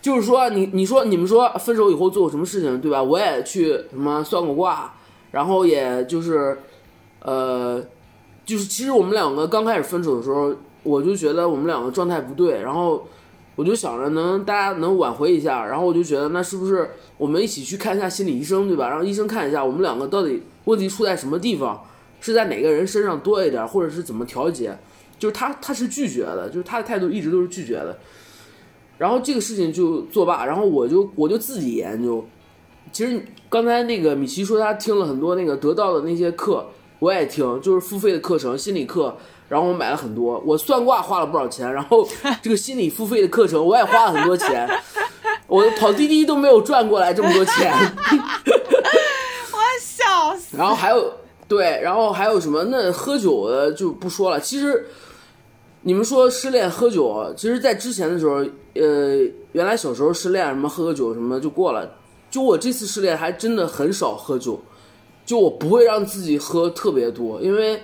就是说你你说你们说分手以后做过什么事情对吧？我也去什么算过卦，然后也就是，呃，就是其实我们两个刚开始分手的时候，我就觉得我们两个状态不对，然后我就想着能大家能挽回一下，然后我就觉得那是不是我们一起去看一下心理医生，对吧？让医生看一下我们两个到底问题出在什么地方，是在哪个人身上多一点，或者是怎么调节？就是他他是拒绝的，就是他的态度一直都是拒绝的。然后这个事情就作罢，然后我就我就自己研究。其实刚才那个米奇说他听了很多那个得到的那些课，我也听，就是付费的课程，心理课。然后我买了很多，我算卦花了不少钱，然后 这个心理付费的课程我也花了很多钱，我跑滴滴都没有赚过来这么多钱。我笑死。然后还有对，然后还有什么？那喝酒的就不说了。其实你们说失恋喝酒，其实，在之前的时候，呃，原来小时候失恋什么喝个酒什么就过了。就我这次失恋还真的很少喝酒，就我不会让自己喝特别多，因为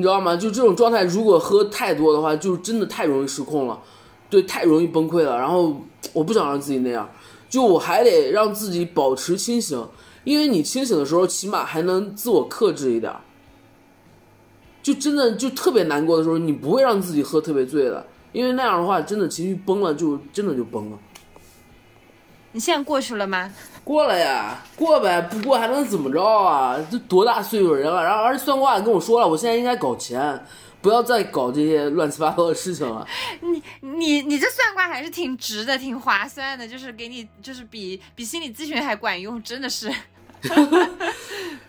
你知道吗？就这种状态，如果喝太多的话，就真的太容易失控了，对，太容易崩溃了。然后我不想让自己那样，就我还得让自己保持清醒。因为你清醒的时候，起码还能自我克制一点。就真的就特别难过的时候，你不会让自己喝特别醉的。因为那样的话，真的情绪崩了就真的就崩了。你现在过去了吗？过了呀，过呗，不过还能怎么着啊？这多大岁数人了？然后而且算卦也跟我说了，我现在应该搞钱，不要再搞这些乱七八糟的事情了。你你你这算卦还是挺值的，挺划算的，就是给你就是比比心理咨询还管用，真的是。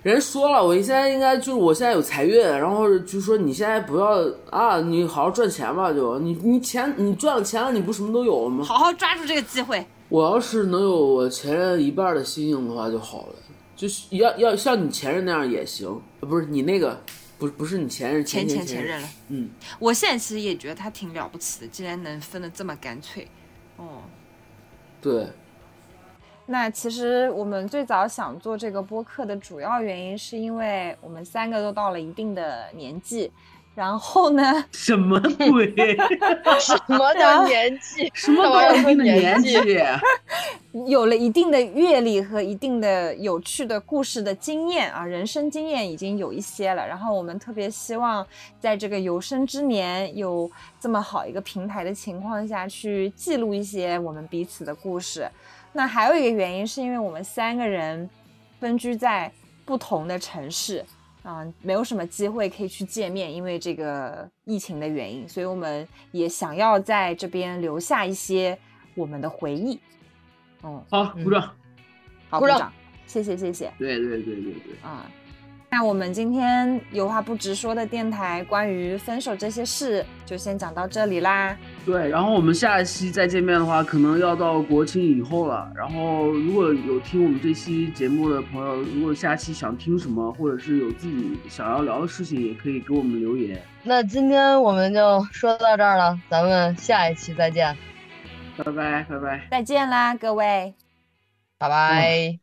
人说了，我现在应该就是我现在有财运，然后就说你现在不要啊，你好好赚钱吧，就你你钱你赚了钱了，你不什么都有了吗？好好抓住这个机会。我要是能有我前任一半的心性的话就好了，就是要要像你前任那样也行，呃不是你那个，不是不是你前任前前前前任。了。嗯，我现在其实也觉得他挺了不起的，竟然能分的这么干脆。哦，对，那其实我们最早想做这个播客的主要原因，是因为我们三个都到了一定的年纪，然后呢，什么鬼？什么的 年纪？什么到一定的年纪？有了一定的阅历和一定的有趣的故事的经验啊，人生经验已经有一些了。然后我们特别希望在这个有生之年有这么好一个平台的情况下去记录一些我们彼此的故事。那还有一个原因是因为我们三个人分居在不同的城市。啊、没有什么机会可以去见面，因为这个疫情的原因，所以我们也想要在这边留下一些我们的回忆。嗯，好，鼓掌。好，鼓掌，谢谢谢谢对对对对对，啊、那我们今天有话不直说的电台关于分手这些事就先讲到这里啦。对，然后我们下一期再见面的话，可能要到国庆以后了。然后如果有听我们这期节目的朋友，如果下期想听什么，或者是有自己想要聊的事情，也可以给我们留言。那今天我们就说到这儿了，咱们下一期再见，拜拜拜拜。再见啦，各位。拜拜。